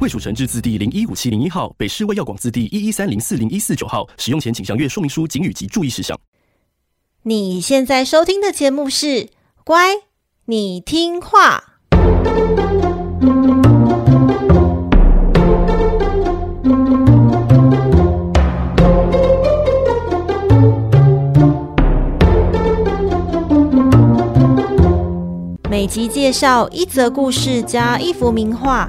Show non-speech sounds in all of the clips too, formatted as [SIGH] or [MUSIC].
卫署成制字第零一五七零一号，北市卫药广字第一一三零四零一四九号。使用前请详阅说明书、警语及注意事项。你现在收听的节目是《乖，你听话》。每集介绍一则故事加一幅名画。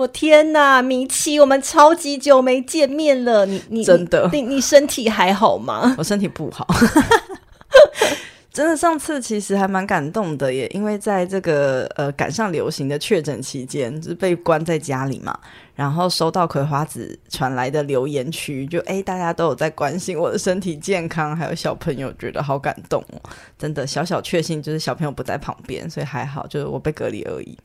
我天哪，米奇，我们超级久没见面了。你你真的，你你身体还好吗？[LAUGHS] 我身体不好，[LAUGHS] 真的。上次其实还蛮感动的耶，因为在这个呃赶上流行的确诊期间，就是被关在家里嘛，然后收到葵花子传来的留言区，就哎大家都有在关心我的身体健康，还有小朋友，觉得好感动哦。真的小小确幸就是小朋友不在旁边，所以还好，就是我被隔离而已。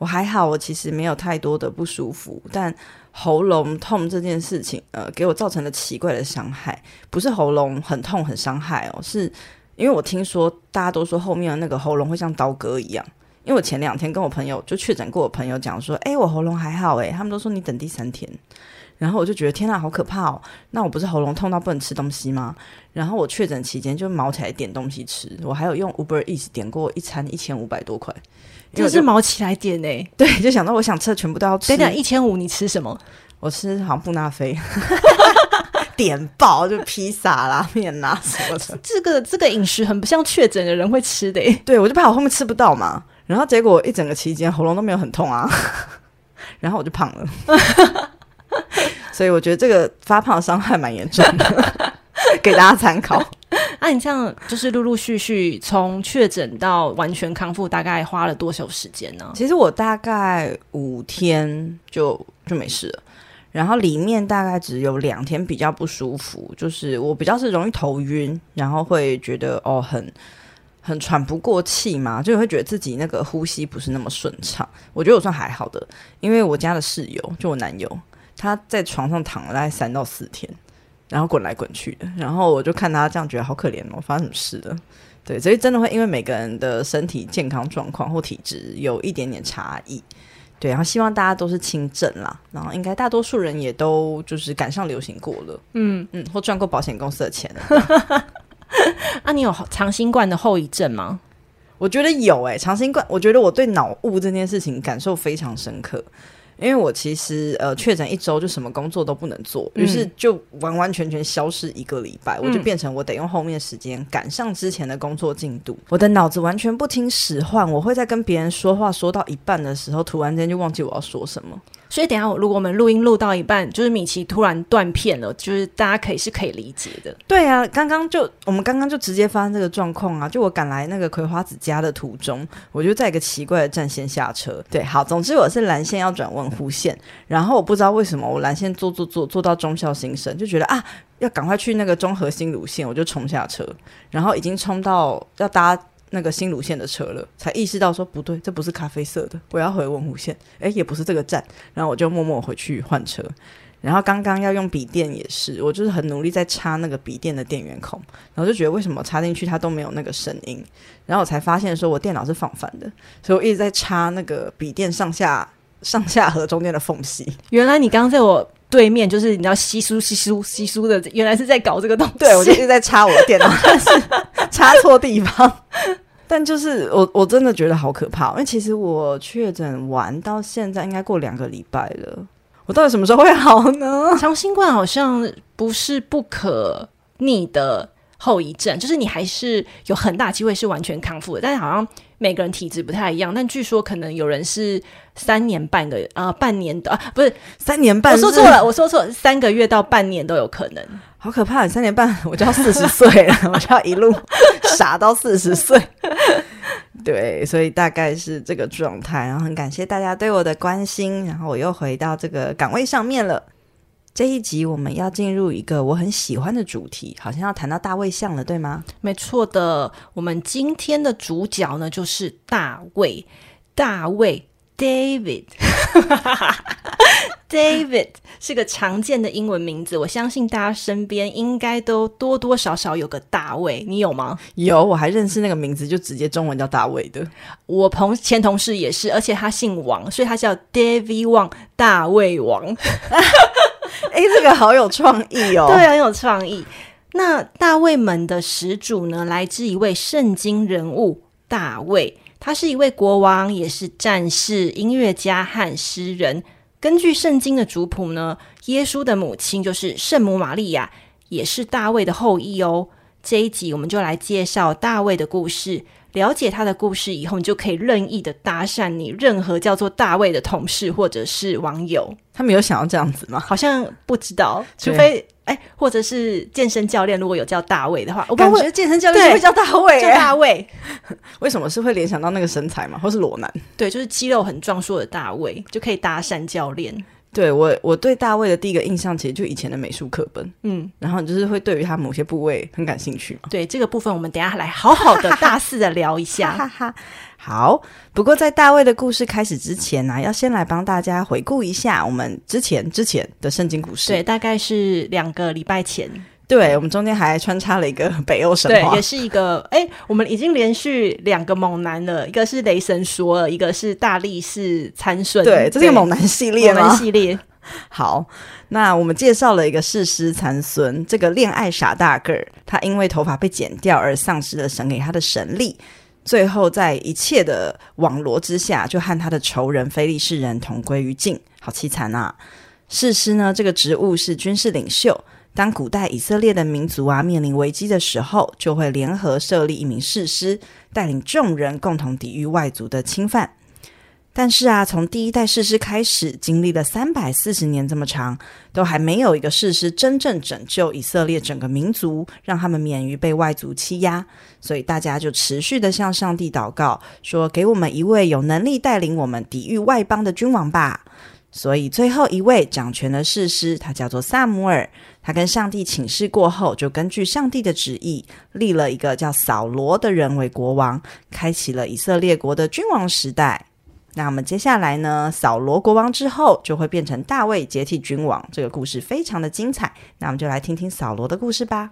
我还好，我其实没有太多的不舒服，但喉咙痛这件事情，呃，给我造成了奇怪的伤害。不是喉咙很痛很伤害哦，是因为我听说大家都说后面的那个喉咙会像刀割一样。因为我前两天跟我朋友就确诊过，我朋友讲说，哎，我喉咙还好，哎，他们都说你等第三天。然后我就觉得天哪，好可怕哦！那我不是喉咙痛到不能吃东西吗？然后我确诊期间就卯起来点东西吃，我还有用 Uber Eats 点过一餐一千五百多块。这是毛起来点呢？[LAUGHS] 对，就想到我想吃的全部都要吃。等等，一千五你吃什么？我吃好像布纳菲，[LAUGHS] 点爆就披萨拉面呐什么的。这个这个饮食很不像确诊的人会吃的。对，我就怕我后面吃不到嘛。然后结果一整个期间喉咙都没有很痛啊，[LAUGHS] 然后我就胖了。所以我觉得这个发胖的伤害蛮严重的，[LAUGHS] 给大家参考。那、[LAUGHS] 啊、你这样就是陆陆续续从确诊到完全康复，大概花了多久时间呢？其实我大概五天就就没事了，然后里面大概只有两天比较不舒服，就是我比较是容易头晕，然后会觉得哦很很喘不过气嘛，就会觉得自己那个呼吸不是那么顺畅。我觉得我算还好的，因为我家的室友就我男友，他在床上躺了大概三到四天。然后滚来滚去的，然后我就看他这样，觉得好可怜哦，发生什么事了？对，所以真的会因为每个人的身体健康状况或体质有一点点差异。对，然后希望大家都是轻症啦，然后应该大多数人也都就是赶上流行过了，嗯嗯，或赚过保险公司的钱了。[LAUGHS] 啊，你有长新冠的后遗症吗？我觉得有诶、欸，长新冠，我觉得我对脑雾这件事情感受非常深刻。因为我其实呃确诊一周就什么工作都不能做，于是就完完全全消失一个礼拜，嗯、我就变成我得用后面的时间赶上之前的工作进度。我的脑子完全不听使唤，我会在跟别人说话说到一半的时候，突然间就忘记我要说什么。所以等一下，如果我们录音录到一半，就是米奇突然断片了，就是大家可以是可以理解的。对啊，刚刚就我们刚刚就直接发生这个状况啊！就我赶来那个葵花子家的途中，我就在一个奇怪的站先下车。对，好，总之我是蓝线要转文湖线，然后我不知道为什么我蓝线坐坐坐坐到忠孝新生，就觉得啊，要赶快去那个中和新芦线，我就冲下车，然后已经冲到要搭。那个新芦线的车了，才意识到说不对，这不是咖啡色的，我要回文湖线。哎，也不是这个站，然后我就默默回去换车。然后刚刚要用笔电也是，我就是很努力在插那个笔电的电源孔，然后就觉得为什么插进去它都没有那个声音，然后我才发现说我电脑是放反的，所以我一直在插那个笔电上下上下和中间的缝隙。原来你刚刚在我对面，就是你知道稀疏稀疏稀疏的，原来是在搞这个东西。对，我就一直在插我的电脑，[LAUGHS] 但是插错地方。但就是我我真的觉得好可怕，因为其实我确诊完到现在应该过两个礼拜了，我到底什么时候会好呢？长新冠好像不是不可逆的后遗症，就是你还是有很大机会是完全康复的，但是好像每个人体质不太一样。但据说可能有人是三年半个啊、呃，半年的啊，不是三年半，我说错了，我说错了，三个月到半年都有可能。好可怕！三年半 [LAUGHS] 我就要四十岁了，[LAUGHS] 我就要一路傻到四十岁。[LAUGHS] 对，所以大概是这个状态。然后很感谢大家对我的关心，然后我又回到这个岗位上面了。这一集我们要进入一个我很喜欢的主题，好像要谈到大卫像了，对吗？没错的，我们今天的主角呢就是大卫，大卫 David。[LAUGHS] David [LAUGHS] 是个常见的英文名字，我相信大家身边应该都多多少少有个大卫，你有吗？有，我还认识那个名字就直接中文叫大卫的。我同前同事也是，而且他姓王，所以他叫 David Wang，大卫王。[LAUGHS] [LAUGHS] 哎，这个好有创意哦！对，很有创意。那大卫们的始祖呢，来自一位圣经人物大卫，他是一位国王，也是战士、音乐家和诗人。根据圣经的族谱呢，耶稣的母亲就是圣母玛利亚，也是大卫的后裔哦。这一集我们就来介绍大卫的故事。了解他的故事以后，你就可以任意的搭讪你任何叫做大卫的同事或者是网友。他们有想要这样子吗？好像不知道，除非哎，或者是健身教练如果有叫大卫的话，我感觉健身教练会叫大卫，叫大卫。[LAUGHS] 为什么是会联想到那个身材嘛，或是裸男？对，就是肌肉很壮硕的大卫就可以搭讪教练。对我，我对大卫的第一个印象其实就以前的美术课本，嗯，然后就是会对于他某些部位很感兴趣嘛。对这个部分，我们等一下来好好的大肆的聊一下。[LAUGHS] 哈哈，好，不过在大卫的故事开始之前呢、啊，要先来帮大家回顾一下我们之前之前的圣经故事。对，大概是两个礼拜前。对，我们中间还穿插了一个 [LAUGHS] 北欧神话，对，也是一个哎，我们已经连续两个猛男了，一个是雷神索尔，一个是大力士参孙，对，这是个猛男系列吗？猛男系列。[LAUGHS] 好，那我们介绍了一个士师残孙，这个恋爱傻大个儿，他因为头发被剪掉而丧失了神给他的神力，最后在一切的网罗之下，就和他的仇人菲利士人同归于尽，好凄惨啊！士师呢，这个职务是军事领袖。当古代以色列的民族啊面临危机的时候，就会联合设立一名士师，带领众人共同抵御外族的侵犯。但是啊，从第一代士师开始，经历了三百四十年这么长，都还没有一个士师真正拯救以色列整个民族，让他们免于被外族欺压。所以大家就持续的向上帝祷告，说：“给我们一位有能力带领我们抵御外邦的君王吧。”所以最后一位掌权的士师，他叫做撒母耳。他跟上帝请示过后，就根据上帝的旨意，立了一个叫扫罗的人为国王，开启了以色列国的君王时代。那我们接下来呢，扫罗国王之后，就会变成大卫接替君王。这个故事非常的精彩。那我们就来听听扫罗的故事吧。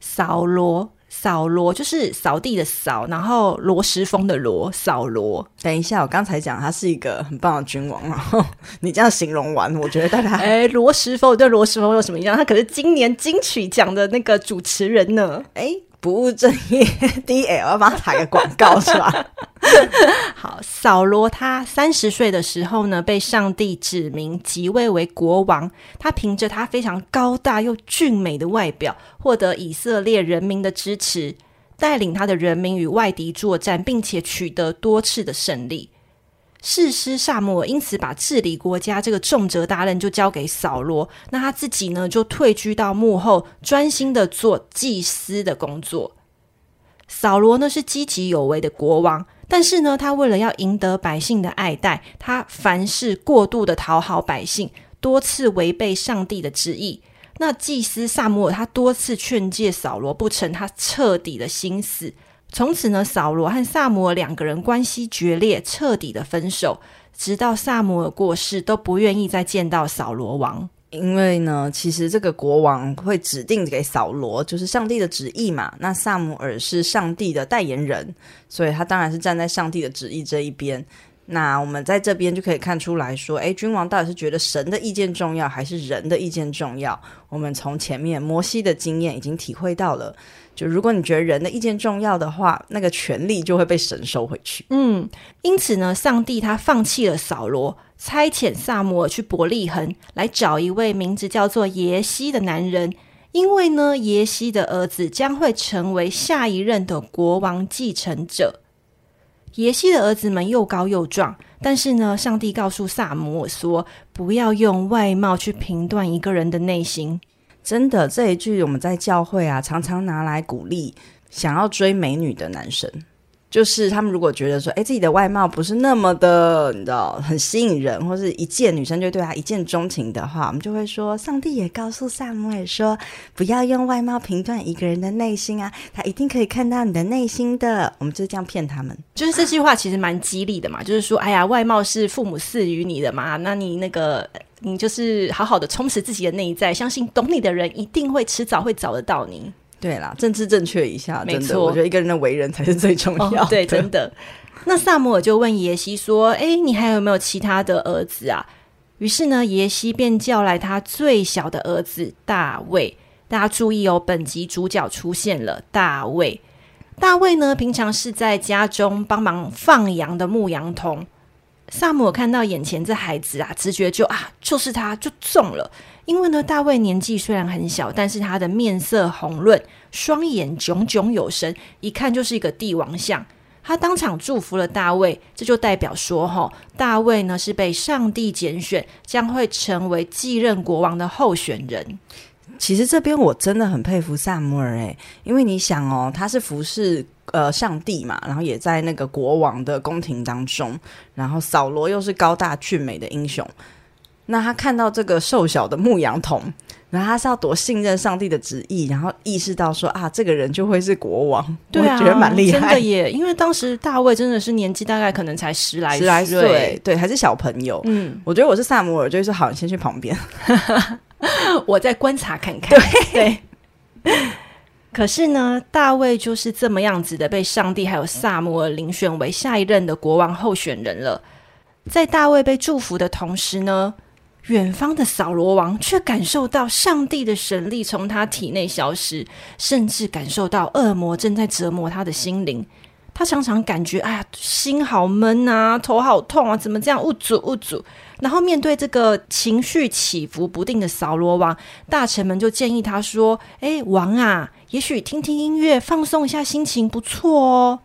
扫罗。扫罗就是扫地的扫，然后罗时丰的罗，扫罗。等一下，我刚才讲他是一个很棒的君王，然后你这样形容完，我觉得大家 [LAUGHS] 哎，罗时丰对罗时丰有什么印象？他可是今年金曲奖的那个主持人呢。哎。不务正业，DL 要帮他打个广告是吧？[LAUGHS] 好，扫罗他三十岁的时候呢，被上帝指名即位为国王。他凭着他非常高大又俊美的外表，获得以色列人民的支持，带领他的人民与外敌作战，并且取得多次的胜利。士师撒母尔因此把治理国家这个重责大任就交给扫罗，那他自己呢，就退居到幕后，专心的做祭司的工作。扫罗呢，是积极有为的国王，但是呢，他为了要赢得百姓的爱戴，他凡事过度的讨好百姓，多次违背上帝的旨意。那祭司撒母尔他多次劝诫扫罗不成，他彻底的心死。从此呢，扫罗和撒母耳两个人关系决裂，彻底的分手，直到撒母耳过世，都不愿意再见到扫罗王。因为呢，其实这个国王会指定给扫罗，就是上帝的旨意嘛。那撒母耳是上帝的代言人，所以他当然是站在上帝的旨意这一边。那我们在这边就可以看出来说，诶，君王到底是觉得神的意见重要，还是人的意见重要？我们从前面摩西的经验已经体会到了。就如果你觉得人的意见重要的话，那个权力就会被神收回去。嗯，因此呢，上帝他放弃了扫罗，差遣撒母耳去伯利恒来找一位名字叫做耶西的男人，因为呢，耶西的儿子将会成为下一任的国王继承者。耶西的儿子们又高又壮，但是呢，上帝告诉撒母耳说，不要用外貌去评断一个人的内心。真的，这一句我们在教会啊，常常拿来鼓励想要追美女的男生。就是他们如果觉得说，哎，自己的外貌不是那么的，你知道，很吸引人，或是一见女生就对他一见钟情的话，我们就会说，上帝也告诉撒母耳说，不要用外貌评断一个人的内心啊，他一定可以看到你的内心的。我们就是这样骗他们，就是这句话其实蛮激励的嘛，就是说，哎呀，外貌是父母赐予你的嘛，那你那个，你就是好好的充实自己的内在，相信懂你的人一定会迟早会找得到你。对啦，政治正确一下，没错，我觉得一个人的为人才是最重要的。哦。对，真的。[LAUGHS] 那萨摩尔就问耶西说：“哎，你还有没有其他的儿子啊？”于是呢，耶西便叫来他最小的儿子大卫。大家注意哦，本集主角出现了大卫。大卫呢，平常是在家中帮忙放羊的牧羊童。撒母耳看到眼前这孩子啊，直觉就啊，就是他，就中了。因为呢，大卫年纪虽然很小，但是他的面色红润，双眼炯炯有神，一看就是一个帝王相。他当场祝福了大卫，这就代表说，哈，大卫呢是被上帝拣选，将会成为继任国王的候选人。其实这边我真的很佩服撒母耳诶，因为你想哦，他是服侍呃上帝嘛，然后也在那个国王的宫廷当中，然后扫罗又是高大俊美的英雄。那他看到这个瘦小的牧羊童，然后他是要多信任上帝的旨意，然后意识到说啊，这个人就会是国王，对啊，我觉得蛮厉害，真的耶。因为当时大卫真的是年纪大概可能才十来岁，十来岁，对，还是小朋友。嗯，我觉得我是撒摩尔，就是好，你先去旁边，[LAUGHS] 我再观察看看。对，对。可是呢，大卫就是这么样子的，被上帝还有撒摩尔遴选为下一任的国王候选人了。在大卫被祝福的同时呢，远方的扫罗王却感受到上帝的神力从他体内消失，甚至感受到恶魔正在折磨他的心灵。他常常感觉，哎呀，心好闷啊，头好痛啊，怎么这样？郁卒郁卒。然后面对这个情绪起伏不定的扫罗王，大臣们就建议他说：“哎，王啊，也许听听音乐，放松一下心情，不错哦。”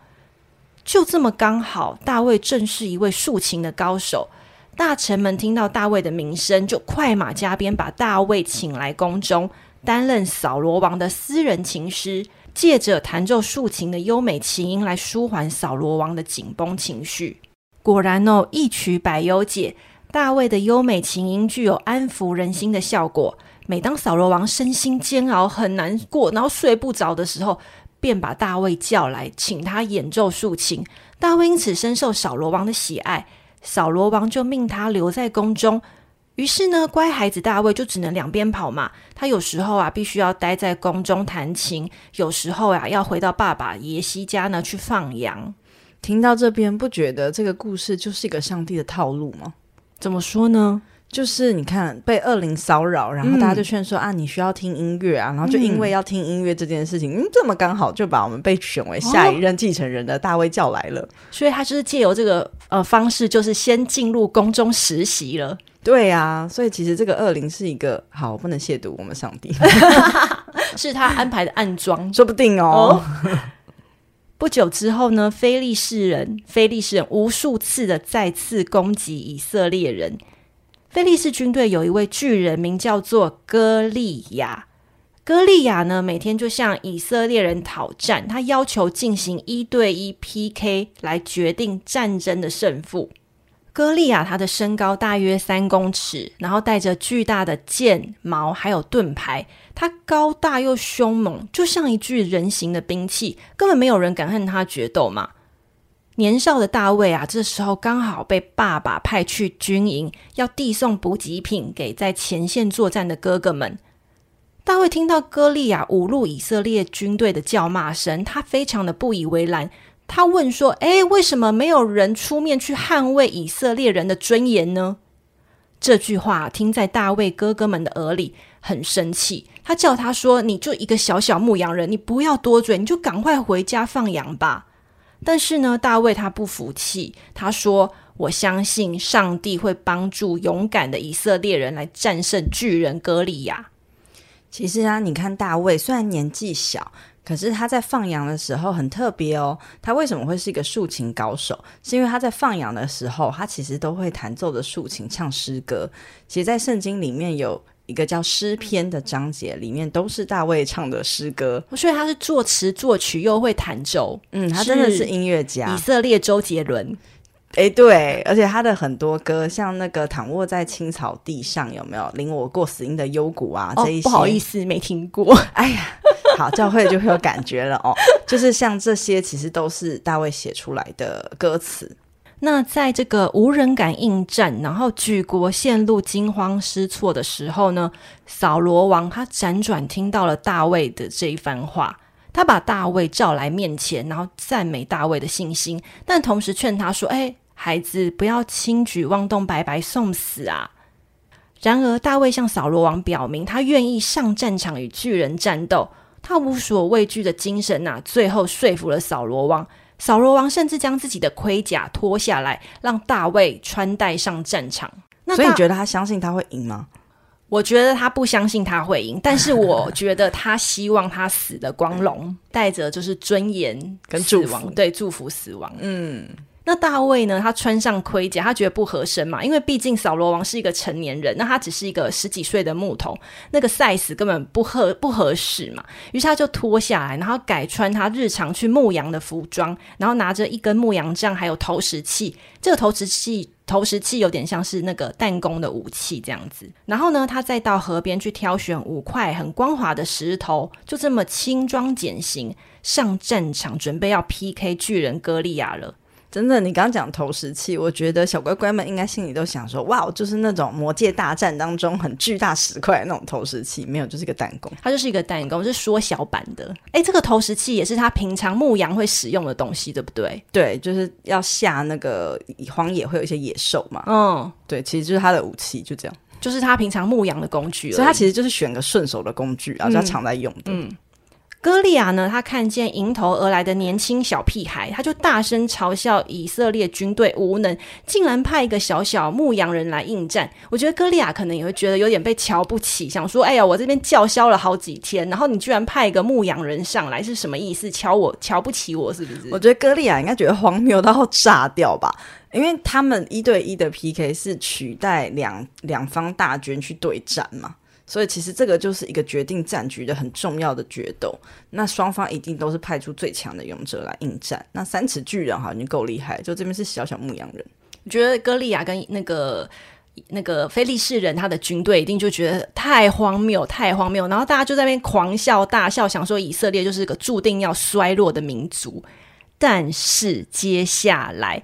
就这么刚好，大卫正是一位竖琴的高手。大臣们听到大卫的名声，就快马加鞭把大卫请来宫中，担任扫罗王的私人琴师，借着弹奏竖琴的优美琴音来舒缓扫罗王的紧绷情绪。果然哦，一曲百忧解，大卫的优美琴音具有安抚人心的效果。每当扫罗王身心煎熬、很难过，然后睡不着的时候，便把大卫叫来，请他演奏竖琴。大卫因此深受扫罗王的喜爱。扫罗王就命他留在宫中，于是呢，乖孩子大卫就只能两边跑嘛。他有时候啊，必须要待在宫中弹琴；有时候啊，要回到爸爸耶西家呢去放羊。听到这边，不觉得这个故事就是一个上帝的套路吗？怎么说呢？就是你看被恶灵骚扰，然后大家就劝说、嗯、啊，你需要听音乐啊，然后就因为要听音乐这件事情，嗯，这么刚好就把我们被选为下一任继承人的大卫叫来了，哦、所以他就是借由这个呃方式，就是先进入宫中实习了。对啊，所以其实这个恶灵是一个好，不能亵渎我们上帝，[LAUGHS] 是他安排的暗桩，说不定哦。哦 [LAUGHS] 不久之后呢，非利士人，非利士人无数次的再次攻击以色列人。非利士军队有一位巨人，名叫做歌利亚。歌利亚呢，每天就向以色列人讨战，他要求进行一对一 PK 来决定战争的胜负。歌利亚他的身高大约三公尺，然后带着巨大的剑、矛还有盾牌，他高大又凶猛，就像一具人形的兵器，根本没有人敢和他决斗嘛。年少的大卫啊，这时候刚好被爸爸派去军营，要递送补给品给在前线作战的哥哥们。大卫听到歌利亚侮辱以色列军队的叫骂声，他非常的不以为然。他问说：“诶，为什么没有人出面去捍卫以色列人的尊严呢？”这句话听在大卫哥哥们的耳里，很生气。他叫他说：“你就一个小小牧羊人，你不要多嘴，你就赶快回家放羊吧。”但是呢，大卫他不服气，他说：“我相信上帝会帮助勇敢的以色列人来战胜巨人歌利亚。”其实啊，你看大卫虽然年纪小，可是他在放羊的时候很特别哦。他为什么会是一个竖琴高手？是因为他在放羊的时候，他其实都会弹奏着竖琴唱诗歌。其实，在圣经里面有一个叫诗篇的章节，里面都是大卫唱的诗歌。所以他是作词作曲又会弹奏，嗯，他真的是音乐家。以色列周杰伦。哎，对，而且他的很多歌，像那个躺卧在青草地上，有没有领我过死荫的幽谷啊？哦、这一些不好意思，没听过。[LAUGHS] 哎呀，好，教会就会有感觉了哦。就是像这些，其实都是大卫写出来的歌词。那在这个无人敢应战，然后举国陷入惊慌失措的时候呢，扫罗王他辗转听到了大卫的这一番话。他把大卫召来面前，然后赞美大卫的信心，但同时劝他说：“哎，孩子，不要轻举妄动，白白送死啊！”然而，大卫向扫罗王表明，他愿意上战场与巨人战斗，他无所畏惧的精神呐、啊，最后说服了扫罗王。扫罗王甚至将自己的盔甲脱下来，让大卫穿戴上战场。那所以，你觉得他相信他会赢吗？我觉得他不相信他会赢，但是我觉得他希望他死的光荣，带着就是尊严跟死亡，对，祝福死亡。嗯，那大卫呢？他穿上盔甲，他觉得不合身嘛，因为毕竟扫罗王是一个成年人，那他只是一个十几岁的牧童，那个 size 根本不合不合适嘛。于是他就脱下来，然后改穿他日常去牧羊的服装，然后拿着一根牧羊杖，还有投石器。这个投石器。投石器有点像是那个弹弓的武器这样子，然后呢，他再到河边去挑选五块很光滑的石头，就这么轻装简行上战场，准备要 PK 巨人歌利亚了。真的，你刚刚讲投石器，我觉得小乖乖们应该心里都想说：哇，就是那种魔界大战当中很巨大石块的那种投石器，没有，就是一个弹弓，它就是一个弹弓，是缩小版的。哎，这个投石器也是他平常牧羊会使用的东西，对不对？对，就是要下那个荒野会有一些野兽嘛。嗯，对，其实就是他的武器，就这样，就是他平常牧羊的工具，所以他其实就是选个顺手的工具，然后就常在用的。嗯。嗯歌利亚呢，他看见迎头而来的年轻小屁孩，他就大声嘲笑以色列军队无能，竟然派一个小小牧羊人来应战。我觉得歌利亚可能也会觉得有点被瞧不起，想说：“哎呀，我这边叫嚣了好几天，然后你居然派一个牧羊人上来，是什么意思？瞧我瞧不起我是不是？”我觉得歌利亚应该觉得荒谬到炸掉吧，因为他们一对一的 PK 是取代两两方大军去对战嘛。所以其实这个就是一个决定战局的很重要的决斗，那双方一定都是派出最强的勇者来应战。那三尺巨人哈已经够厉害，就这边是小小牧羊人。我觉得歌利亚跟那个那个非利士人他的军队一定就觉得太荒谬，太荒谬，然后大家就在那边狂笑大笑，想说以色列就是一个注定要衰落的民族。但是接下来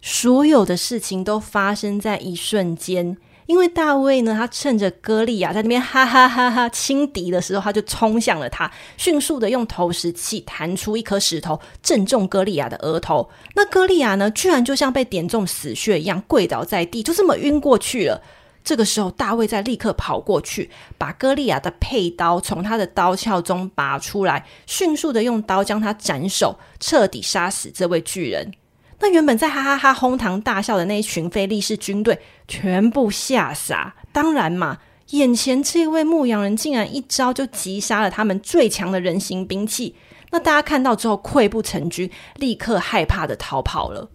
所有的事情都发生在一瞬间。因为大卫呢，他趁着歌利亚在那边哈哈哈哈轻敌的时候，他就冲向了他，迅速的用投石器弹出一颗石头，正中歌利亚的额头。那歌利亚呢，居然就像被点中死穴一样跪倒在地，就这么晕过去了。这个时候，大卫再立刻跑过去，把歌利亚的佩刀从他的刀鞘中拔出来，迅速的用刀将他斩首，彻底杀死这位巨人。那原本在哈哈哈哄堂大笑的那一群非利士军队全部吓傻。当然嘛，眼前这位牧羊人竟然一招就击杀了他们最强的人形兵器。那大家看到之后溃不成军，立刻害怕的逃跑了。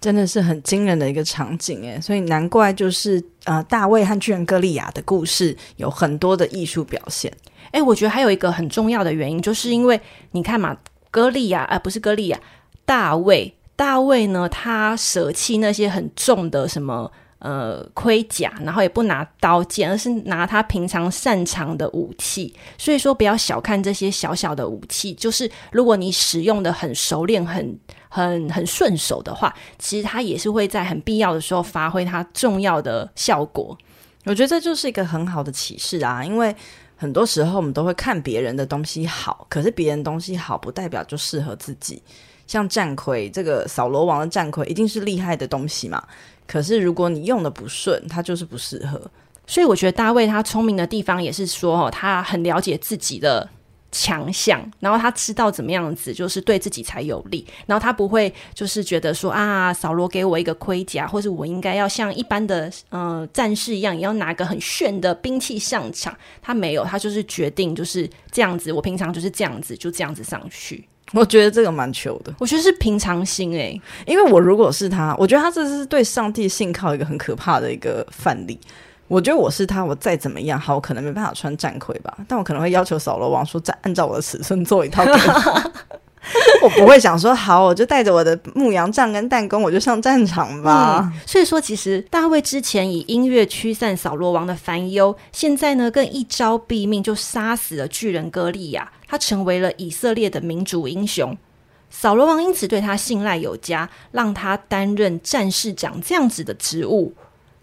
真的是很惊人的一个场景诶，所以难怪就是呃大卫和巨人歌利亚的故事有很多的艺术表现。诶，我觉得还有一个很重要的原因，就是因为你看嘛，歌利亚呃不是歌利亚，大卫。大卫呢，他舍弃那些很重的什么呃盔甲，然后也不拿刀剑，而是拿他平常擅长的武器。所以说，不要小看这些小小的武器，就是如果你使用的很熟练、很很很顺手的话，其实它也是会在很必要的时候发挥它重要的效果。我觉得这就是一个很好的启示啊，因为很多时候我们都会看别人的东西好，可是别人东西好不代表就适合自己。像战盔，这个扫罗王的战盔一定是厉害的东西嘛？可是如果你用的不顺，它就是不适合。所以我觉得大卫他聪明的地方也是说，哦，他很了解自己的强项，然后他知道怎么样子就是对自己才有利，然后他不会就是觉得说啊，扫罗给我一个盔甲，或是我应该要像一般的呃战士一样，也要拿个很炫的兵器上场。他没有，他就是决定就是这样子。我平常就是这样子，就这样子上去。[LAUGHS] 我觉得这个蛮糗的，我觉得是平常心诶、欸，因为我如果是他，我觉得他这是对上帝信靠一个很可怕的一个范例。我觉得我是他，我再怎么样好，我可能没办法穿战盔吧，但我可能会要求扫罗王说，再按照我的尺寸做一套给我。[LAUGHS] 我不会想说好，我就带着我的牧羊杖跟弹弓，我就上战场吧。所以说，其实大卫之前以音乐驱散扫罗王的烦忧，现在呢，更一招毙命就杀死了巨人歌利亚，他成为了以色列的民族英雄。扫罗王因此对他信赖有加，让他担任战士长这样子的职务。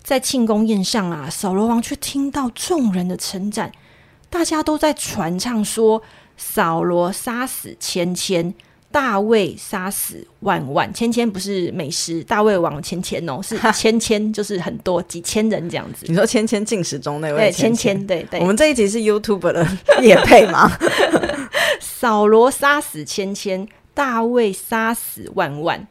在庆功宴上啊，扫罗王却听到众人的称赞，大家都在传唱说：扫罗杀死千千，大卫杀死万万。千千不是美食，大卫王千千哦，是千千，就是很多几千人这样子。你说千千进食中那位千千，对千千，对对。我们这一集是 YouTube 的也配吗？[LAUGHS] 扫罗杀死千千，大卫杀死万万。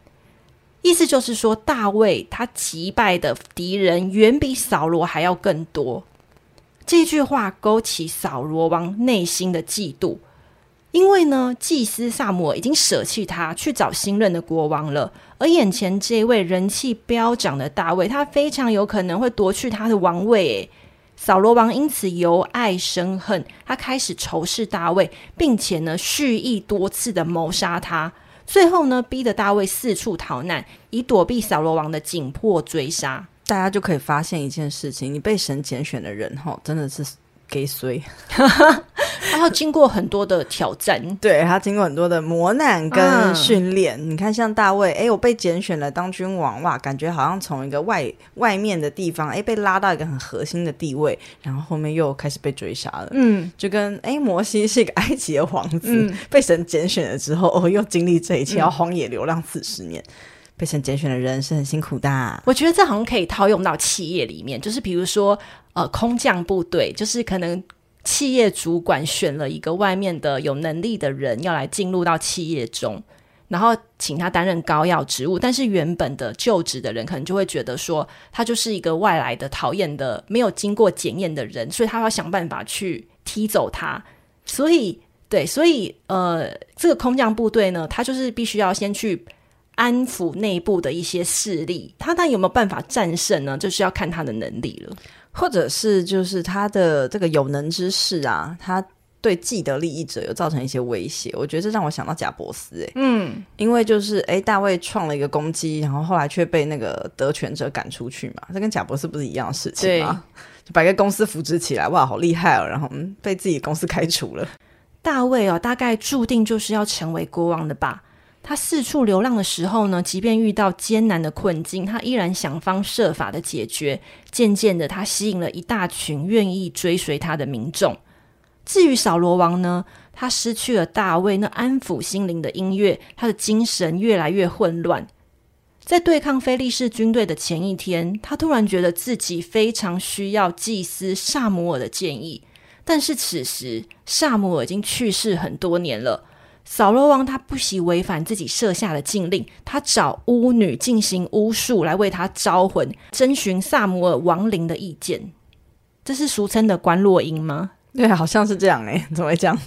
意思就是说，大卫他击败的敌人远比扫罗还要更多。这句话勾起扫罗王内心的嫉妒，因为呢，祭司撒母已经舍弃他去找新任的国王了，而眼前这位人气飙涨的大卫，他非常有可能会夺去他的王位。扫罗王因此由爱生恨，他开始仇视大卫，并且呢，蓄意多次的谋杀他。最后呢，逼得大卫四处逃难，以躲避扫罗王的紧迫追杀。大家就可以发现一件事情：你被神拣选的人，哈，真的是。给谁？[LAUGHS] 他要经过很多的挑战，[LAUGHS] 对，他经过很多的磨难跟训练。嗯、你看，像大卫，哎，我被拣选了当君王，哇，感觉好像从一个外外面的地方，哎，被拉到一个很核心的地位，然后后面又开始被追杀了。嗯，就跟哎，摩西是一个埃及的王子，嗯、被神拣选了之后，哦，又经历这一切，要荒野流浪四十年。被神拣选的人是很辛苦的。我觉得这好像可以套用到企业里面，就是比如说，呃，空降部队，就是可能企业主管选了一个外面的有能力的人要来进入到企业中，然后请他担任高要职务，但是原本的就职的人可能就会觉得说，他就是一个外来的讨厌的、没有经过检验的人，所以他要想办法去踢走他。所以，对，所以，呃，这个空降部队呢，他就是必须要先去。安抚内部的一些势力，他但有没有办法战胜呢？就是要看他的能力了，或者是就是他的这个有能之士啊，他对既得利益者有造成一些威胁。我觉得这让我想到贾伯斯、欸，诶，嗯，因为就是哎、欸，大卫创了一个攻击，然后后来却被那个得权者赶出去嘛，这跟贾伯斯不是一样的事情吗？就把一个公司扶植起来，哇，好厉害哦，然后嗯，被自己公司开除了。大卫哦，大概注定就是要成为国王的吧。他四处流浪的时候呢，即便遇到艰难的困境，他依然想方设法的解决。渐渐的，他吸引了一大群愿意追随他的民众。至于扫罗王呢，他失去了大卫那安抚心灵的音乐，他的精神越来越混乱。在对抗非利士军队的前一天，他突然觉得自己非常需要祭司撒母耳的建议，但是此时撒母耳已经去世很多年了。扫罗王他不惜违反自己设下的禁令，他找巫女进行巫术来为他招魂，征询撒母尔亡灵的意见。这是俗称的观落音吗？对，好像是这样哎，怎么会这样？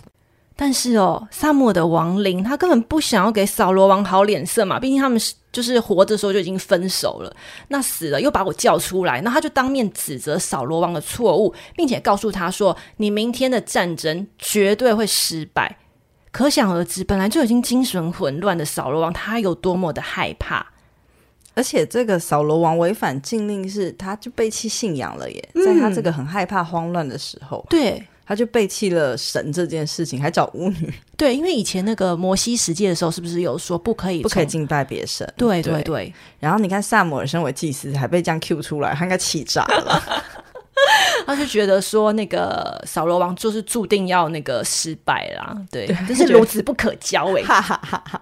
但是哦，撒母耳的亡灵他根本不想要给扫罗王好脸色嘛，毕竟他们是就是活着的时候就已经分手了，那死了又把我叫出来，那他就当面指责扫罗王的错误，并且告诉他说：“你明天的战争绝对会失败。”可想而知，本来就已经精神混乱的扫罗王，他有多么的害怕。而且，这个扫罗王违反禁令，是他就背弃信仰了耶。在他这个很害怕、慌乱的时候，对，他就背弃了神这件事情，还找巫女。对，因为以前那个摩西十诫的时候，是不是有说不可以、不可以敬拜别神？对对对。然后你看，撒母耳身为祭司，还被这样 Q 出来，他应该气炸了。[LAUGHS] [LAUGHS] 他就觉得说，那个扫罗王就是注定要那个失败啦，对，[LAUGHS] 真是孺子不可教诶。哈哈哈哈。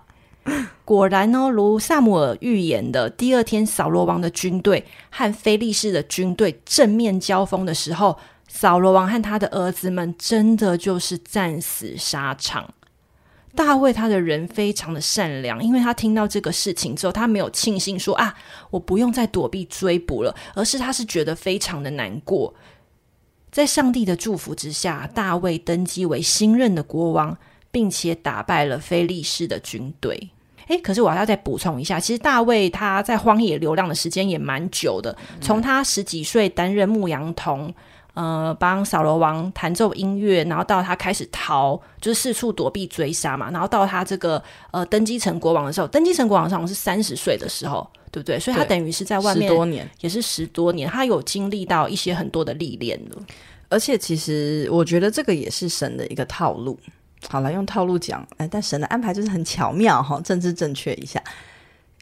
果然哦，如撒母耳预言的，第二天扫罗王的军队和非利士的军队正面交锋的时候，扫罗王和他的儿子们真的就是战死沙场。大卫他的人非常的善良，因为他听到这个事情之后，他没有庆幸说啊，我不用再躲避追捕了，而是他是觉得非常的难过。在上帝的祝福之下，大卫登基为新任的国王，并且打败了非利士的军队。诶，可是我还要再补充一下，其实大卫他在荒野流浪的时间也蛮久的，从他十几岁担任牧羊童。呃，帮扫罗王弹奏音乐，然后到他开始逃，就是四处躲避追杀嘛。然后到他这个呃登基成国王的时候，登基成国王上是三十岁的时候，对不对？所以他等于是在外面十多年，也是十多年，他有经历到一些很多的历练了。而且其实我觉得这个也是神的一个套路。好了，用套路讲，哎，但神的安排就是很巧妙哈，政治正确一下。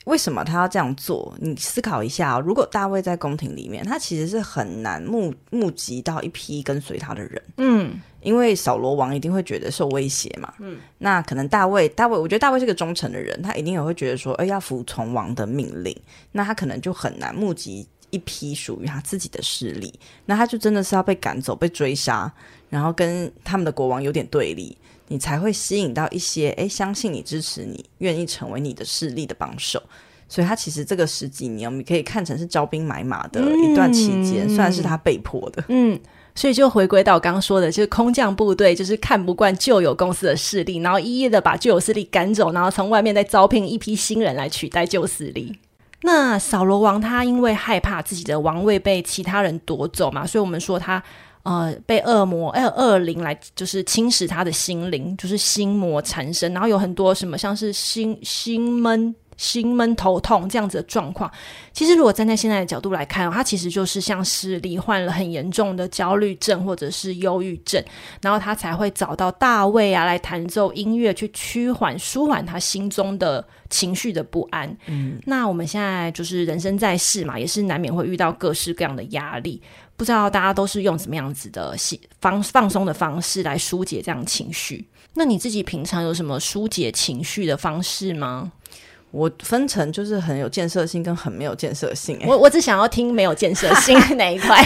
为什么他要这样做？你思考一下哦，如果大卫在宫廷里面，他其实是很难募募集到一批跟随他的人。嗯，因为扫罗王一定会觉得受威胁嘛。嗯，那可能大卫，大卫，我觉得大卫是个忠诚的人，他一定也会觉得说，哎，要服从王的命令。那他可能就很难募集一批属于他自己的势力。那他就真的是要被赶走、被追杀，然后跟他们的国王有点对立。你才会吸引到一些诶，相信你、支持你、愿意成为你的势力的帮手。所以他其实这个十几年，我们可以看成是招兵买马的一段期间，嗯、算是他被迫的。嗯，所以就回归到我刚刚说的，就是空降部队，就是看不惯旧有公司的势力，然后一一的把旧有势力赶走，然后从外面再招聘一批新人来取代旧势力。那扫罗王他因为害怕自己的王位被其他人夺走嘛，所以我们说他。呃，被恶魔还有恶灵来就是侵蚀他的心灵，就是心魔缠身，然后有很多什么像是心心闷、心闷、头痛这样子的状况。其实，如果站在现在的角度来看，他其实就是像是罹患了很严重的焦虑症或者是忧郁症，然后他才会找到大卫啊来弹奏音乐去趋缓、舒缓他心中的情绪的不安。嗯，那我们现在就是人生在世嘛，也是难免会遇到各式各样的压力。不知道大家都是用什么样子的方放松的方式来疏解这样情绪？那你自己平常有什么疏解情绪的方式吗？我分成就是很有建设性跟很没有建设性。我我只想要听没有建设性那一块？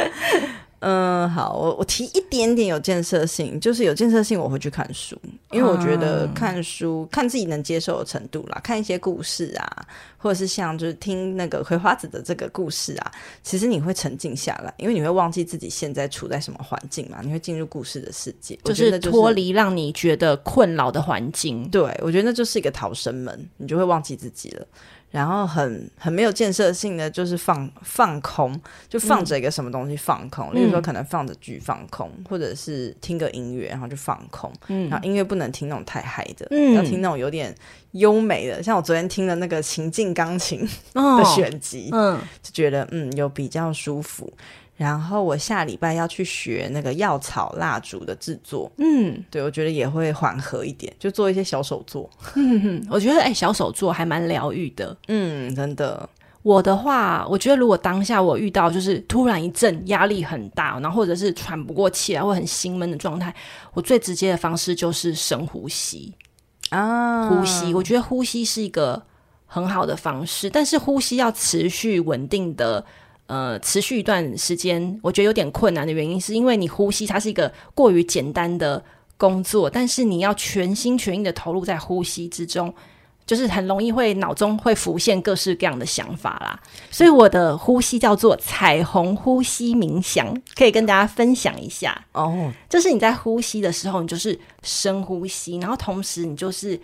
[LAUGHS] 嗯，好，我我提一点点有建设性，就是有建设性，我会去看书，因为我觉得看书、嗯、看自己能接受的程度啦，看一些故事啊，或者是像就是听那个葵花籽的这个故事啊，其实你会沉静下来，因为你会忘记自己现在处在什么环境嘛，你会进入故事的世界，就是脱离让你觉得困扰的环境。对，我觉得那就是一个逃生门，你就会忘记自己了。然后很很没有建设性的就是放放空，就放着一个什么东西放空，嗯、例如说可能放着剧放空，或者是听个音乐，然后就放空。嗯，然后音乐不能听那种太嗨的，嗯，要听那种有点优美的。像我昨天听了那个情境钢琴的选集，哦、嗯，就觉得嗯有比较舒服。然后我下礼拜要去学那个药草蜡烛的制作，嗯，对，我觉得也会缓和一点，就做一些小手作。嗯，[LAUGHS] 我觉得哎，小手作还蛮疗愈的。嗯，真的。我的话，我觉得如果当下我遇到就是突然一阵压力很大，然后或者是喘不过气来，或很心闷的状态，我最直接的方式就是深呼吸啊，呼吸。我觉得呼吸是一个很好的方式，但是呼吸要持续稳定的。呃，持续一段时间，我觉得有点困难的原因，是因为你呼吸它是一个过于简单的工作，但是你要全心全意的投入在呼吸之中，就是很容易会脑中会浮现各式各样的想法啦。所以我的呼吸叫做彩虹呼吸冥想，可以跟大家分享一下哦。就是你在呼吸的时候，你就是深呼吸，然后同时你就是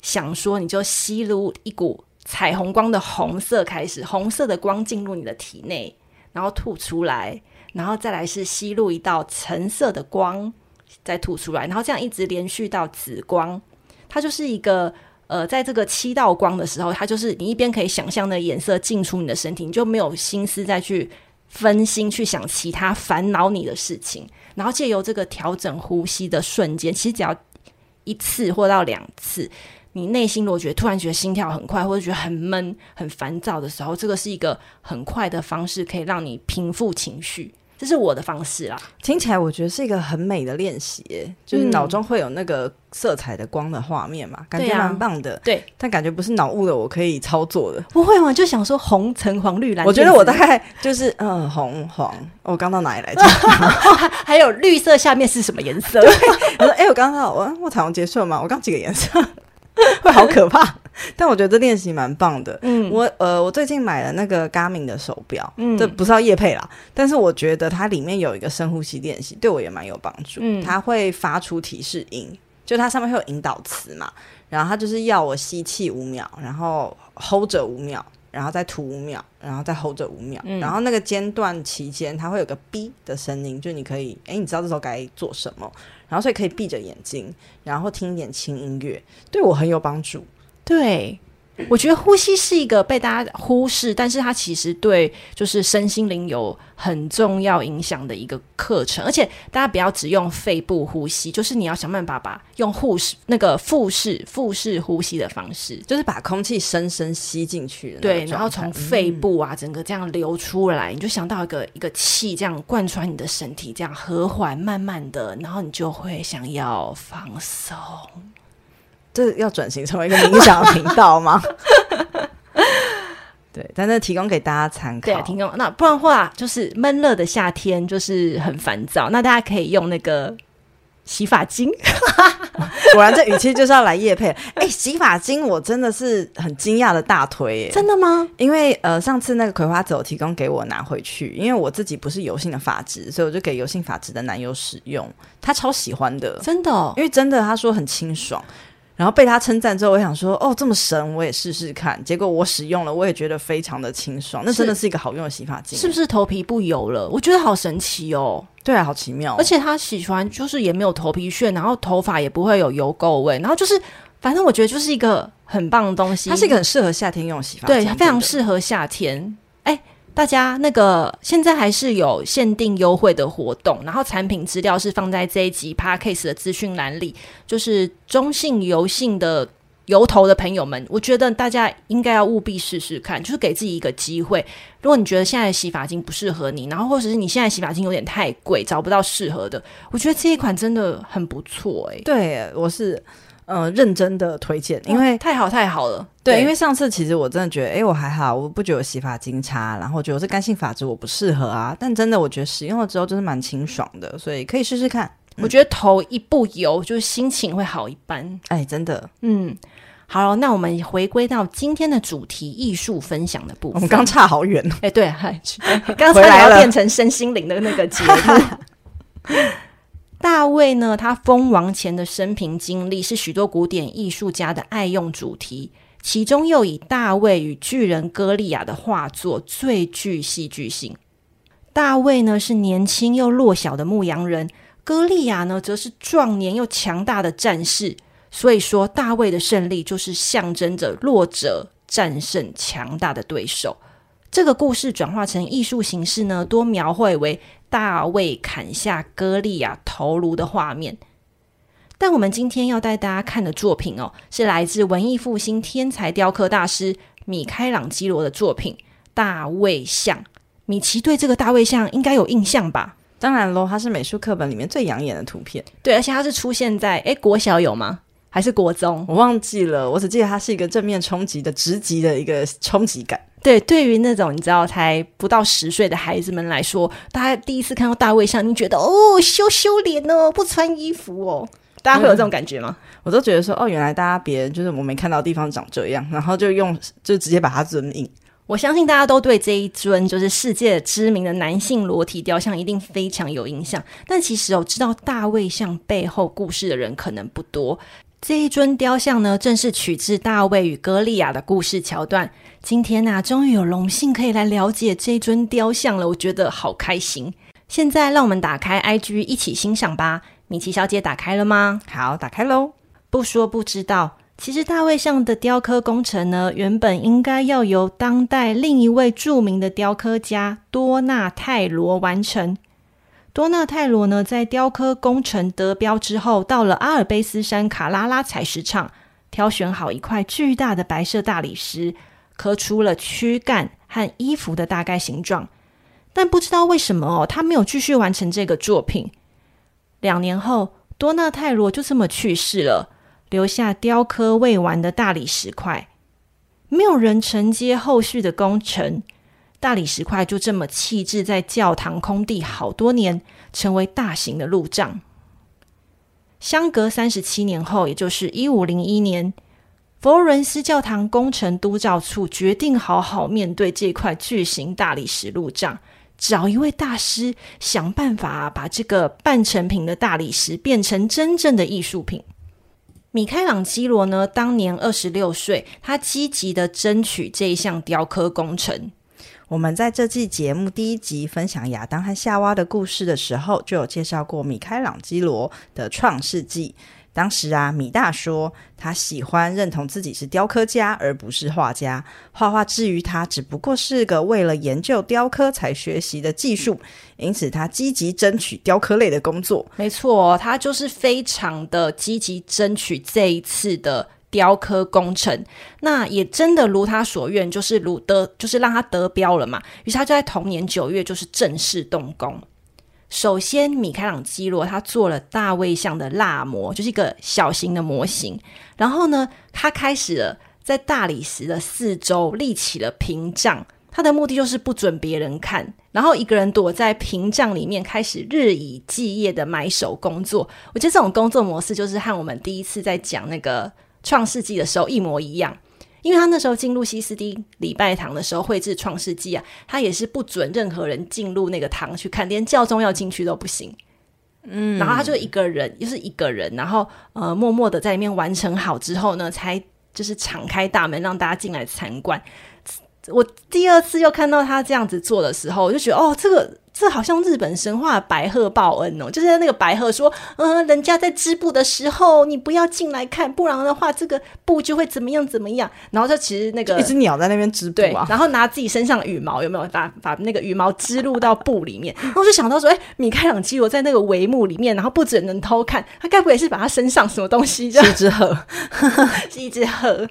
想说，你就吸入一股。彩虹光的红色开始，红色的光进入你的体内，然后吐出来，然后再来是吸入一道橙色的光，再吐出来，然后这样一直连续到紫光。它就是一个呃，在这个七道光的时候，它就是你一边可以想象的颜色进出你的身体，你就没有心思再去分心去想其他烦恼你的事情。然后借由这个调整呼吸的瞬间，其实只要一次或到两次。你内心如果觉得突然觉得心跳很快，或者觉得很闷、很烦躁的时候，这个是一个很快的方式，可以让你平复情绪。这是我的方式啦。听起来我觉得是一个很美的练习，就是脑中会有那个色彩的光的画面嘛，感觉蛮棒的。对，但感觉不是脑雾的，我可以操作的。不会吗？就想说红橙黄绿蓝。我觉得我大概就是嗯红黄。我刚到哪里来着？[LAUGHS] 还有绿色下面是什么颜色？我说哎，我刚刚我我彩虹结束了吗？我刚几个颜色？[LAUGHS] 会好可怕。[LAUGHS] 但我觉得这练习蛮棒的。嗯，我呃，我最近买了那个 Garmin 的手表，嗯，这不是要夜配啦。但是我觉得它里面有一个深呼吸练习，对我也蛮有帮助。嗯，它会发出提示音，就它上面会有引导词嘛。然后它就是要我吸气五秒，然后 hold 着五秒，然后再吐五秒，然后再 hold 着五秒。嗯，然后那个间断期间，它会有个 B 的声音，就你可以，哎，你知道这时候该做什么。然后所以可以闭着眼睛，然后听一点轻音乐，对我很有帮助。对，我觉得呼吸是一个被大家忽视，但是它其实对就是身心灵有很重要影响的一个课程。而且大家不要只用肺部呼吸，就是你要想办法把用腹式那个腹式腹式呼吸的方式，就是把空气深深吸进去。对，然后从肺部啊整个这样流出来，嗯、你就想到一个一个气这样贯穿你的身体，这样和缓慢慢的，然后你就会想要放松。这要转型成为一个冥想频道吗？[LAUGHS] 对，但是提供给大家参考。对，提供。那不然的话，就是闷热的夏天，就是很烦躁。那大家可以用那个洗发精。[LAUGHS] 果然，这语气就是要来夜配。哎、欸，洗发精我真的是很惊讶的大推耶！真的吗？因为呃，上次那个葵花籽我提供给我拿回去，因为我自己不是油性的发质，所以我就给油性发质的男友使用，他超喜欢的，真的、哦。因为真的，他说很清爽。然后被他称赞之后，我想说，哦，这么神，我也试试看。结果我使用了，我也觉得非常的清爽。那真的是一个好用的洗发精，是不是头皮不油了？我觉得好神奇哦。对啊，好奇妙。而且他洗完就是也没有头皮屑，然后头发也不会有油垢味，然后就是反正我觉得就是一个很棒的东西。它是一个很适合夏天用的洗发精，对，非常适合夏天。哎。大家那个现在还是有限定优惠的活动，然后产品资料是放在这一集 Podcast 的资讯栏里。就是中性油性的油头的朋友们，我觉得大家应该要务必试试看，就是给自己一个机会。如果你觉得现在洗发精不适合你，然后或者是你现在洗发精有点太贵，找不到适合的，我觉得这一款真的很不错诶、对，我是。嗯、呃，认真的推荐，因为太好太好了。对，对，因为上次其实我真的觉得，哎，我还好，我不觉得我洗发精差，然后觉得我是干性发质，我不适合啊。但真的，我觉得使用了之后，真的蛮清爽的，所以可以试试看。我觉得头一不油，就是心情会好一般。哎，真的，嗯，好，那我们回归到今天的主题，艺术分享的部分。我们刚差好远哦。哎，对，嗨，[LAUGHS] 刚才要变成身心灵的那个节目。[LAUGHS] 大卫呢，他封王前的生平经历是许多古典艺术家的爱用主题，其中又以大卫与巨人歌利亚的画作最具戏剧性。大卫呢是年轻又弱小的牧羊人，歌利亚呢则是壮年又强大的战士。所以说，大卫的胜利就是象征着弱者战胜强大的对手。这个故事转化成艺术形式呢，多描绘为。大卫砍下歌利亚头颅的画面，但我们今天要带大家看的作品哦，是来自文艺复兴天才雕刻大师米开朗基罗的作品《大卫像》。米奇对这个大卫像应该有印象吧？当然喽，它是美术课本里面最养眼的图片。对，而且它是出现在诶国小有吗？还是国中？我忘记了，我只记得它是一个正面冲击的直击的一个冲击感。对，对于那种你知道才不到十岁的孩子们来说，大家第一次看到大卫像，你觉得哦羞羞脸哦，不穿衣服哦，大家会有这种感觉吗？嗯、我都觉得说哦，原来大家别人就是我没看到的地方长这样，然后就用就直接把它尊印。我相信大家都对这一尊就是世界知名的男性裸体雕像一定非常有印象，但其实哦，知道大卫像背后故事的人可能不多。这一尊雕像呢，正是取自大卫与歌利亚的故事桥段。今天呢、啊，终于有荣幸可以来了解这尊雕像了，我觉得好开心。现在让我们打开 IG 一起欣赏吧。米奇小姐打开了吗？好，打开喽。不说不知道，其实大卫像的雕刻工程呢，原本应该要由当代另一位著名的雕刻家多纳泰罗完成。多纳泰罗呢，在雕刻工程得标之后，到了阿尔卑斯山卡拉拉采石场，挑选好一块巨大的白色大理石，刻出了躯干和衣服的大概形状。但不知道为什么哦，他没有继续完成这个作品。两年后，多纳泰罗就这么去世了，留下雕刻未完的大理石块，没有人承接后续的工程。大理石块就这么弃置在教堂空地好多年，成为大型的路障。相隔三十七年后，也就是一五零一年，佛罗伦斯教堂工程督造处决定好好面对这块巨型大理石路障，找一位大师想办法把这个半成品的大理石变成真正的艺术品。米开朗基罗呢，当年二十六岁，他积极地争取这一项雕刻工程。我们在这季节目第一集分享亚当和夏娃的故事的时候，就有介绍过米开朗基罗的《创世纪》。当时啊，米大说他喜欢认同自己是雕刻家，而不是画家。画画之于他，只不过是个为了研究雕刻才学习的技术，因此他积极争取雕刻类的工作。没错，他就是非常的积极争取这一次的。雕刻工程，那也真的如他所愿，就是如得，就是让他得标了嘛。于是他就在同年九月，就是正式动工。首先，米开朗基罗他做了大卫像的蜡模，就是一个小型的模型。然后呢，他开始了在大理石的四周立起了屏障，他的目的就是不准别人看。然后一个人躲在屏障里面，开始日以继夜的埋手工作。我觉得这种工作模式，就是和我们第一次在讲那个。创世纪的时候一模一样，因为他那时候进入西斯丁礼拜堂的时候绘制创世纪啊，他也是不准任何人进入那个堂去看，连教宗要进去都不行。嗯，然后他就一个人，又是一个人，然后呃，默默的在里面完成好之后呢，才就是敞开大门让大家进来参观。我第二次又看到他这样子做的时候，我就觉得哦，这个。这好像日本神话白鹤报恩哦，就是那个白鹤说，嗯、呃，人家在织布的时候，你不要进来看，不然的话，这个布就会怎么样怎么样。然后就其实那个一只鸟在那边织布啊，然后拿自己身上的羽毛有没有把把那个羽毛织入到布里面？然后我就想到说，哎，米开朗基罗在那个帷幕里面，然后不准人偷看，他该不会是把他身上什么东西？是一只鹤，[LAUGHS] 是一只鹤。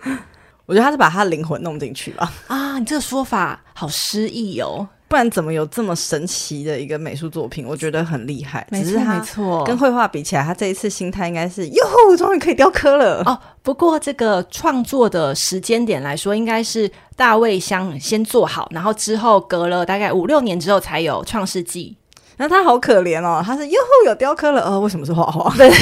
我觉得他是把他的灵魂弄进去吧啊！你这个说法好诗意哦。不然怎么有这么神奇的一个美术作品？我觉得很厉害。没错，没错，跟绘画比起来，他这一次心态应该是哟，终于可以雕刻了哦。不过这个创作的时间点来说，应该是大卫香先做好，然后之后隔了大概五六年之后才有创世纪。那他好可怜哦，他是哟有雕刻了，呃，为什么是画画？对，[LAUGHS]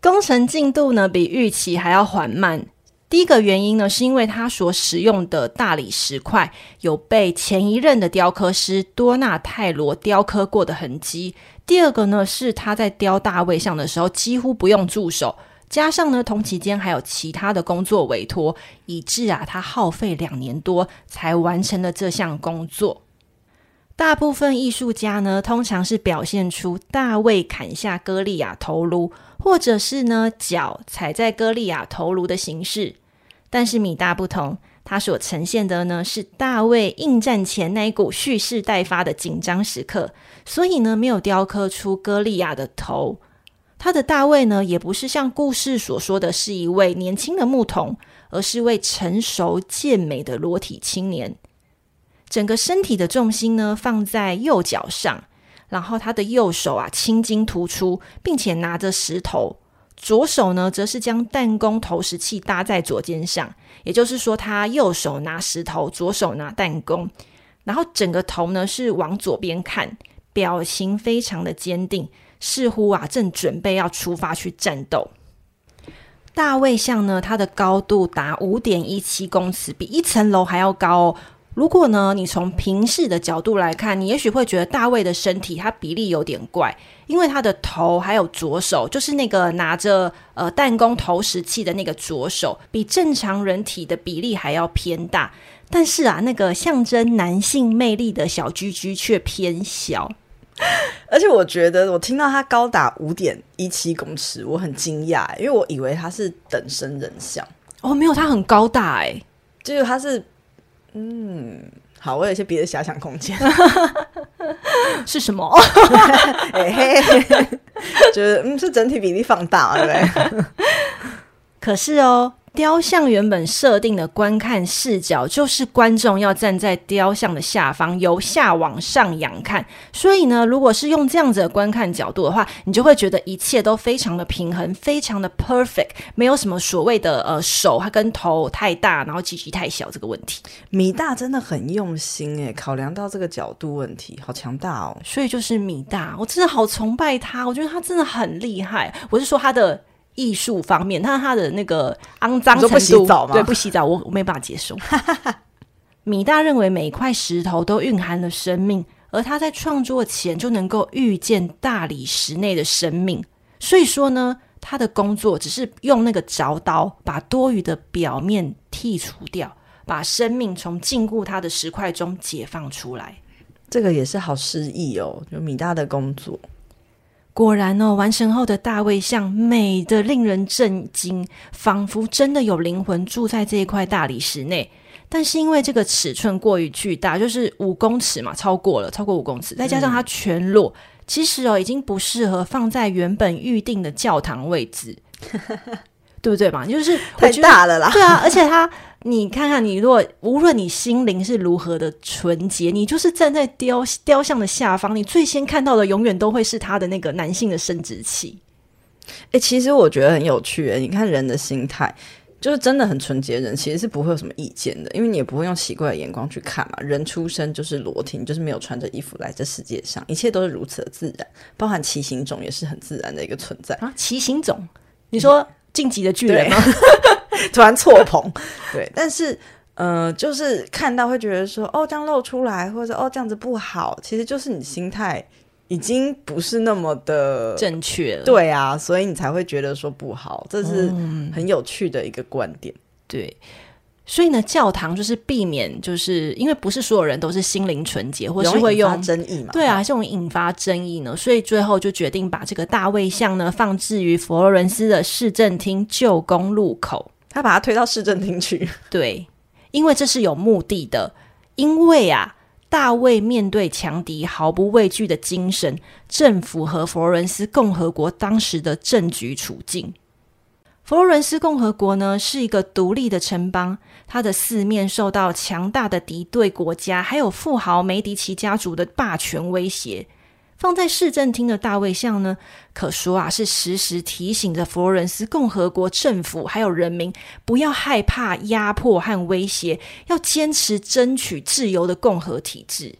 工程进度呢比预期还要缓慢。第一个原因呢，是因为他所使用的大理石块有被前一任的雕刻师多纳泰罗雕刻过的痕迹。第二个呢，是他在雕大卫像的时候几乎不用助手，加上呢，同期间还有其他的工作委托，以致啊，他耗费两年多才完成了这项工作。大部分艺术家呢，通常是表现出大卫砍下歌利亚头颅。或者是呢，脚踩在歌利亚头颅的形式，但是米大不同，他所呈现的呢是大卫应战前那一股蓄势待发的紧张时刻，所以呢没有雕刻出歌利亚的头。他的大卫呢也不是像故事所说的是一位年轻的牧童，而是位成熟健美的裸体青年。整个身体的重心呢放在右脚上。然后他的右手啊青筋突出，并且拿着石头；左手呢，则是将弹弓投石器搭在左肩上。也就是说，他右手拿石头，左手拿弹弓。然后整个头呢是往左边看，表情非常的坚定，似乎啊正准备要出发去战斗。大卫像呢，它的高度达五点一七公尺，比一层楼还要高哦。如果呢，你从平视的角度来看，你也许会觉得大卫的身体它比例有点怪，因为他的头还有左手，就是那个拿着呃弹弓投石器的那个左手，比正常人体的比例还要偏大。但是啊，那个象征男性魅力的小居居却偏小。[LAUGHS] 而且我觉得，我听到他高达五点一七公尺，我很惊讶，因为我以为他是等身人像。哦，没有，他很高大哎，就是他是。嗯，好，我有一些别的遐想空间。[LAUGHS] 是什么？嘿 [LAUGHS] 嘿，就是嗯，是整体比例放大，对不对？[LAUGHS] 可是哦，雕像原本设定的观看视角就是观众要站在雕像的下方，由下往上仰看。所以呢，如果是用这样子的观看角度的话，你就会觉得一切都非常的平衡，非常的 perfect，没有什么所谓的呃手它跟头太大，然后机器太小这个问题。米大真的很用心诶，考量到这个角度问题，好强大哦。所以就是米大，我真的好崇拜他，我觉得他真的很厉害。我是说他的。艺术方面，他他的那个肮脏程度，不洗澡吗？对，不洗澡，我我没办法接受。[LAUGHS] 米大认为每一块石头都蕴含了生命，而他在创作前就能够预见大理石内的生命，所以说呢，他的工作只是用那个凿刀把多余的表面剔除掉，把生命从禁锢他的石块中解放出来。这个也是好诗意哦，就米大的工作。果然哦，完成后的大卫像美得令人震惊，仿佛真的有灵魂住在这一块大理石内。但是因为这个尺寸过于巨大，就是五公尺嘛，超过了，超过五公尺，再加上它全裸，嗯、其实哦，已经不适合放在原本预定的教堂位置。对不对嘛？就是太大了啦。对啊，而且他，你看看，你如果无论你心灵是如何的纯洁，你就是站在雕雕像的下方，你最先看到的永远都会是他的那个男性的生殖器。哎，其实我觉得很有趣。你看人的心态，就是真的很纯洁人，其实是不会有什么意见的，因为你也不会用奇怪的眼光去看嘛。人出生就是裸体，就是没有穿着衣服来这世界上，一切都是如此的自然，包含骑行种也是很自然的一个存在啊。骑行种，你说？嗯晋级的巨人吗？[LAUGHS] 突然错捧，[LAUGHS] 对，但是呃，就是看到会觉得说，哦，这样露出来，或者哦，这样子不好，其实就是你心态已经不是那么的正确了，对啊，所以你才会觉得说不好，这是很有趣的一个观点，嗯、对。所以呢，教堂就是避免，就是因为不是所有人都是心灵纯洁，或是会用争议嘛？对啊，这种引发争议呢，所以最后就决定把这个大卫像呢放置于佛罗伦斯的市政厅旧宫路口。他把它推到市政厅去，对，因为这是有目的的。因为啊，大卫面对强敌毫不畏惧的精神，正符合佛罗伦斯共和国当时的政局处境。佛罗伦斯共和国呢，是一个独立的城邦，它的四面受到强大的敌对国家，还有富豪梅迪奇家族的霸权威胁。放在市政厅的大卫像呢，可说啊，是时时提醒着佛罗伦斯共和国政府还有人民，不要害怕压迫和威胁，要坚持争取自由的共和体制。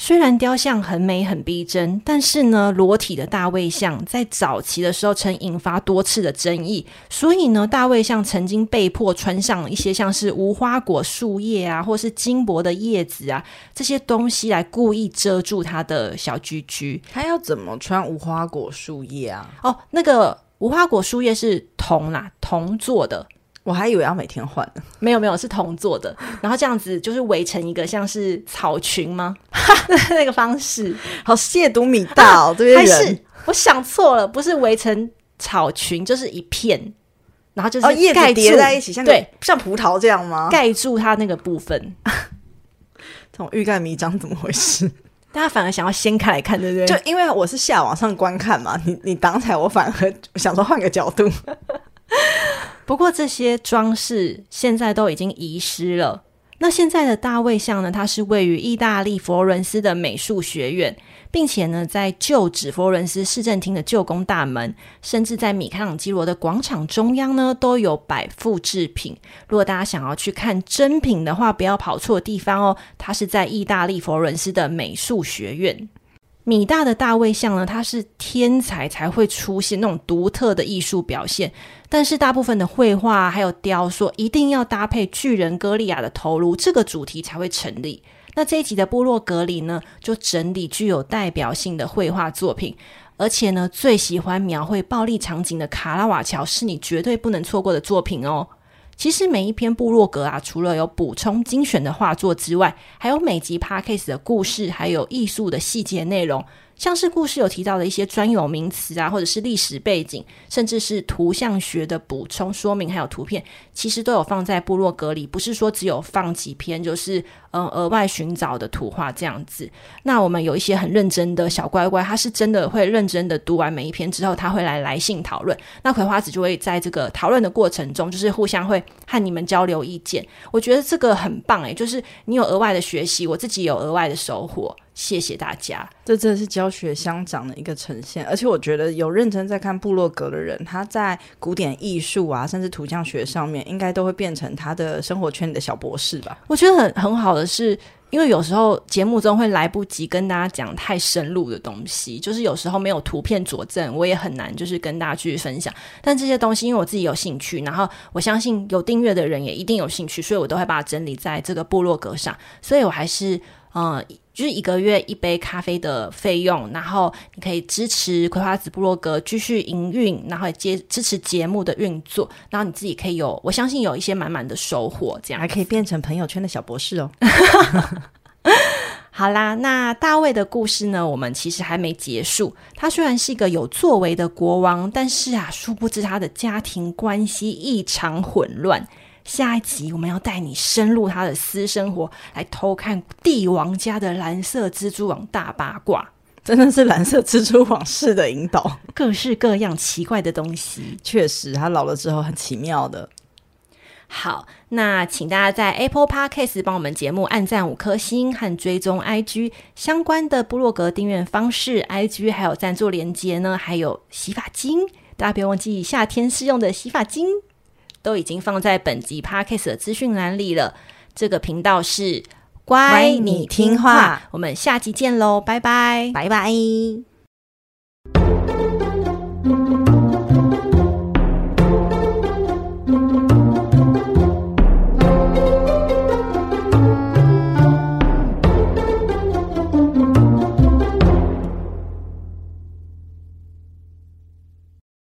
虽然雕像很美很逼真，但是呢，裸体的大卫像在早期的时候曾引发多次的争议，所以呢，大卫像曾经被迫穿上一些像是无花果树叶啊，或是金箔的叶子啊这些东西来故意遮住他的小居居。他要怎么穿无花果树叶啊？哦，那个无花果树叶是铜啦，铜做的。我还以为要每天换呢，没有没有，是同做的，[LAUGHS] 然后这样子就是围成一个像是草裙吗？[LAUGHS] 那个方式好亵渎米大哦，这边人，还是我想错了，不是围成草裙，就是一片，然后就是叶子叠在一起，像对，像葡萄这样吗？盖住它那个部分，[LAUGHS] 这种欲盖弥彰怎么回事？大家反而想要掀开来看，对不对？就因为我是下往上观看嘛，你你挡起来，我反而想说换个角度。不过这些装饰现在都已经遗失了。那现在的大卫像呢？它是位于意大利佛罗伦斯的美术学院，并且呢，在旧址佛罗伦斯市政厅的旧宫大门，甚至在米开朗基罗的广场中央呢，都有摆复制品。如果大家想要去看真品的话，不要跑错地方哦。它是在意大利佛罗伦斯的美术学院。米大的大卫像呢，它是天才才会出现那种独特的艺术表现，但是大部分的绘画还有雕塑一定要搭配巨人歌利亚的头颅，这个主题才会成立。那这一集的部落格里呢，就整理具有代表性的绘画作品，而且呢，最喜欢描绘暴力场景的卡拉瓦乔是你绝对不能错过的作品哦。其实每一篇部落格啊，除了有补充精选的画作之外，还有每集 Podcast 的故事，还有艺术的细节内容。像是故事有提到的一些专有名词啊，或者是历史背景，甚至是图像学的补充说明，还有图片，其实都有放在部落格里，不是说只有放几篇，就是嗯额外寻找的图画这样子。那我们有一些很认真的小乖乖，他是真的会认真的读完每一篇之后，他会来来信讨论。那葵花子就会在这个讨论的过程中，就是互相会和你们交流意见。我觉得这个很棒诶，就是你有额外的学习，我自己有额外的收获。谢谢大家，这真的是教学相长的一个呈现。而且我觉得有认真在看部落格的人，他在古典艺术啊，甚至图像学上面，应该都会变成他的生活圈里的小博士吧。我觉得很很好的是，因为有时候节目中会来不及跟大家讲太深入的东西，就是有时候没有图片佐证，我也很难就是跟大家去分享。但这些东西，因为我自己有兴趣，然后我相信有订阅的人也一定有兴趣，所以我都会把它整理在这个部落格上。所以我还是嗯。就是一个月一杯咖啡的费用，然后你可以支持葵花籽部落格继续营运，然后也接支持节目的运作，然后你自己可以有，我相信有一些满满的收获，这样还可以变成朋友圈的小博士哦。[LAUGHS] 好啦，那大卫的故事呢？我们其实还没结束。他虽然是一个有作为的国王，但是啊，殊不知他的家庭关系异常混乱。下一集我们要带你深入他的私生活，来偷看帝王家的蓝色蜘蛛网大八卦，[LAUGHS] 真的是蓝色蜘蛛网式的引导，[LAUGHS] 各式各样奇怪的东西。确实，他老了之后很奇妙的。好，那请大家在 Apple Podcast 帮我们节目按赞五颗星和追踪 IG 相关的部落格订阅方式，IG 还有赞助连接呢，还有洗发精，大家别忘记夏天适用的洗发精。都已经放在本集 Podcast 的资讯栏里了。这个频道是乖，你听话。我们下集见喽，拜拜，拜拜。